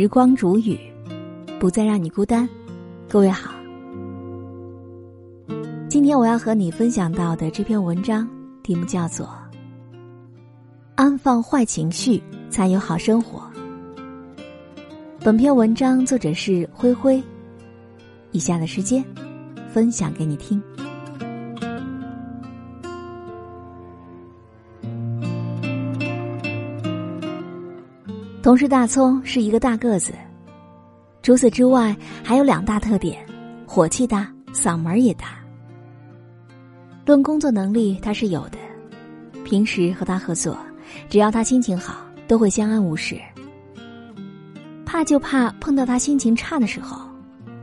时光煮雨，不再让你孤单。各位好，今天我要和你分享到的这篇文章题目叫做《安放坏情绪才有好生活》。本篇文章作者是灰灰，以下的时间分享给你听。同事大葱是一个大个子，除此之外还有两大特点：火气大，嗓门也大。论工作能力，他是有的。平时和他合作，只要他心情好，都会相安无事。怕就怕碰到他心情差的时候，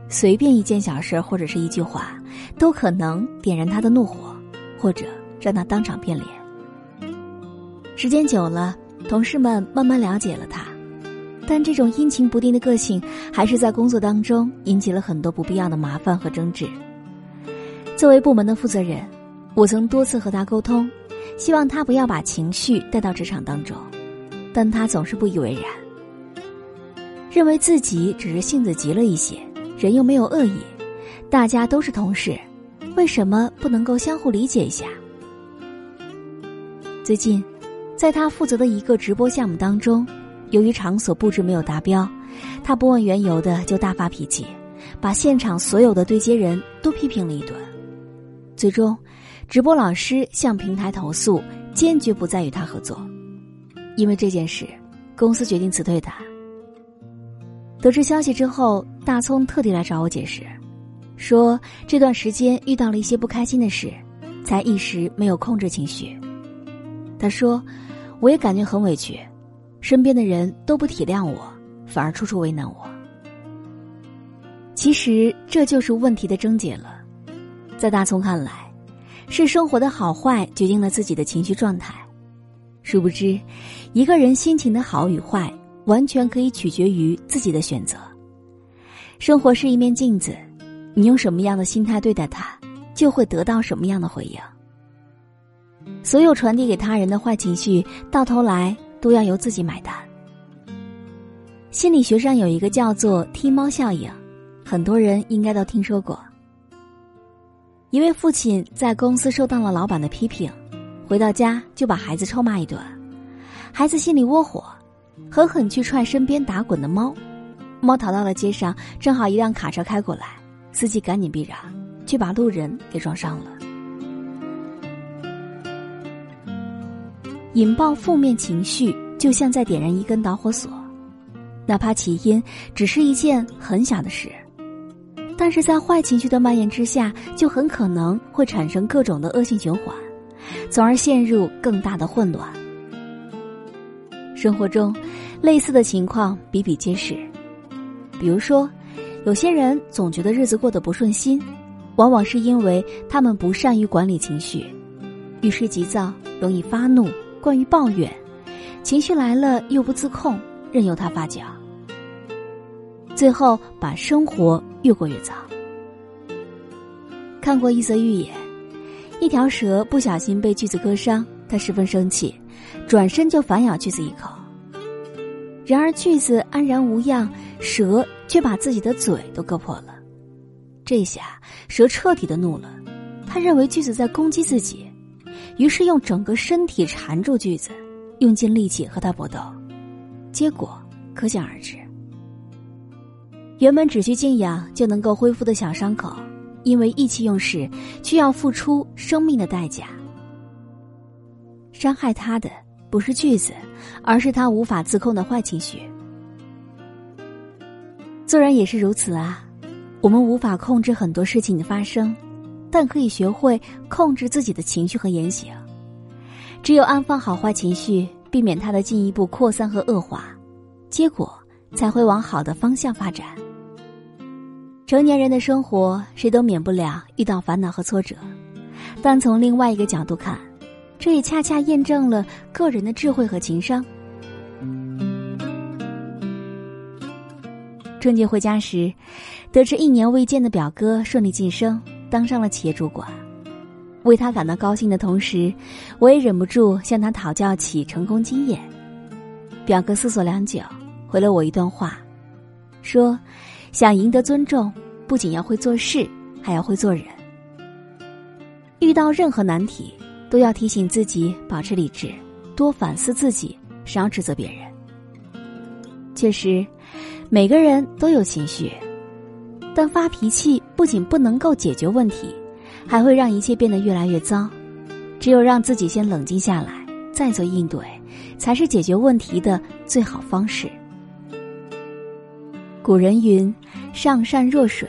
随便一件小事或者是一句话，都可能点燃他的怒火，或者让他当场变脸。时间久了。同事们慢慢了解了他，但这种阴晴不定的个性还是在工作当中引起了很多不必要的麻烦和争执。作为部门的负责人，我曾多次和他沟通，希望他不要把情绪带到职场当中，但他总是不以为然，认为自己只是性子急了一些，人又没有恶意，大家都是同事，为什么不能够相互理解一下？最近。在他负责的一个直播项目当中，由于场所布置没有达标，他不问缘由的就大发脾气，把现场所有的对接人都批评了一顿。最终，直播老师向平台投诉，坚决不再与他合作。因为这件事，公司决定辞退他。得知消息之后，大葱特地来找我解释，说这段时间遇到了一些不开心的事，才一时没有控制情绪。他说。我也感觉很委屈，身边的人都不体谅我，反而处处为难我。其实这就是问题的症结了。在大聪看来，是生活的好坏决定了自己的情绪状态。殊不知，一个人心情的好与坏，完全可以取决于自己的选择。生活是一面镜子，你用什么样的心态对待它，就会得到什么样的回应。所有传递给他人的坏情绪，到头来都要由自己买单。心理学上有一个叫做“踢猫效应”，很多人应该都听说过。一位父亲在公司受到了老板的批评，回到家就把孩子臭骂一顿，孩子心里窝火，狠狠去踹身边打滚的猫，猫逃到了街上，正好一辆卡车开过来，司机赶紧避让，却把路人给撞伤了。引爆负面情绪，就像在点燃一根导火索，哪怕起因只是一件很小的事，但是在坏情绪的蔓延之下，就很可能会产生各种的恶性循环，从而陷入更大的混乱。生活中，类似的情况比比皆是，比如说，有些人总觉得日子过得不顺心，往往是因为他们不善于管理情绪，遇事急躁，容易发怒。关于抱怨，情绪来了又不自控，任由它发酵，最后把生活越过越糟。看过一则寓言，一条蛇不小心被锯子割伤，它十分生气，转身就反咬锯子一口。然而锯子安然无恙，蛇却把自己的嘴都割破了。这下蛇彻底的怒了，他认为锯子在攻击自己。于是用整个身体缠住锯子，用尽力气和他搏斗，结果可想而知。原本只需静养就能够恢复的小伤口，因为意气用事，需要付出生命的代价。伤害他的不是锯子，而是他无法自控的坏情绪。做人也是如此啊，我们无法控制很多事情的发生。但可以学会控制自己的情绪和言行，只有安放好坏情绪，避免它的进一步扩散和恶化，结果才会往好的方向发展。成年人的生活，谁都免不了遇到烦恼和挫折，但从另外一个角度看，这也恰恰验证了个人的智慧和情商。春节回家时，得知一年未见的表哥顺利晋升。当上了企业主管，为他感到高兴的同时，我也忍不住向他讨教起成功经验。表哥思索良久，回了我一段话，说，想赢得尊重，不仅要会做事，还要会做人。遇到任何难题，都要提醒自己保持理智，多反思自己，少指责别人。确实，每个人都有情绪，但发脾气不仅不能够解决问题，还会让一切变得越来越糟。只有让自己先冷静下来，再做应对，才是解决问题的最好方式。古人云：“上善若水。”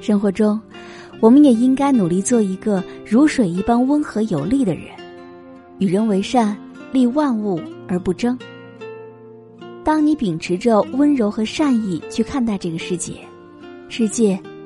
生活中，我们也应该努力做一个如水一般温和有力的人，与人为善，利万物而不争。当你秉持着温柔和善意去看待这个世界，世界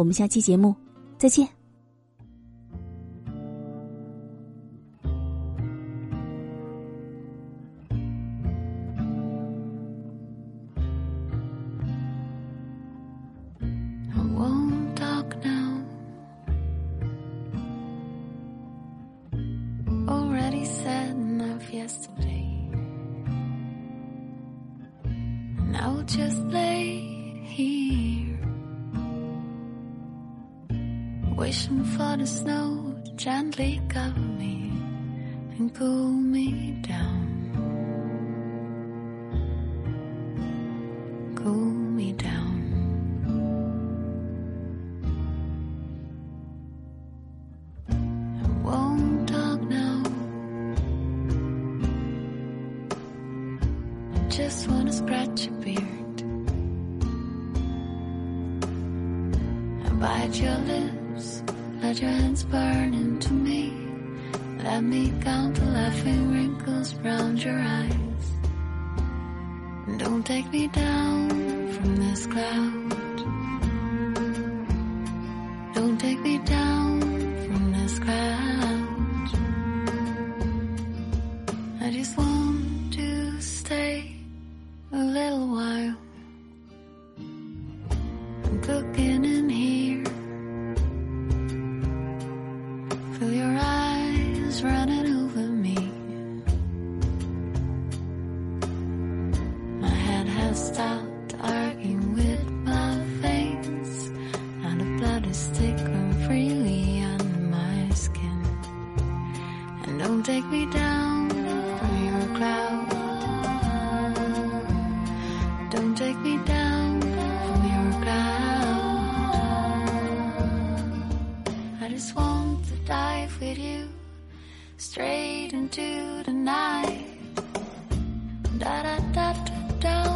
我们下期节目再见。just lay wishing for the snow to gently cover me and cool me down. Cool me down. I won't talk now. I just wanna scratch your beard. Bite your let your hands burn into me. Let me count the laughing wrinkles round your eyes. Don't take me down from this cloud. Don't take me down from this cloud. I just want to stay a little while. I'm cooking the blood is freely under my skin. And don't take me down from your cloud. Don't take me down from your cloud. I just want to dive with you straight into the night. Da da da da da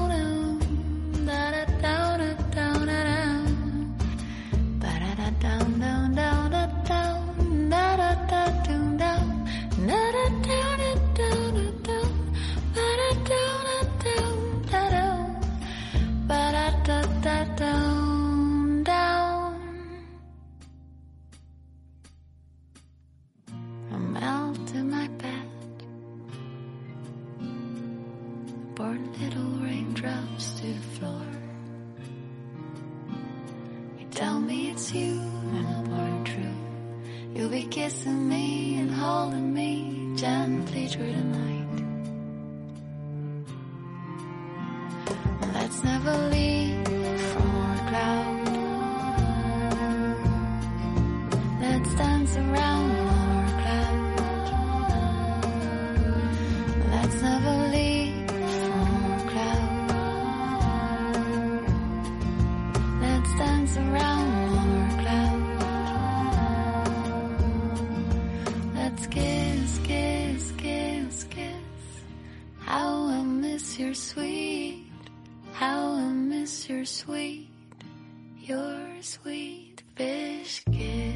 tell me it's you and born true. You'll be kissing me and holding me gently through the night. Sweet, how I miss your sweet, your sweet fish kiss.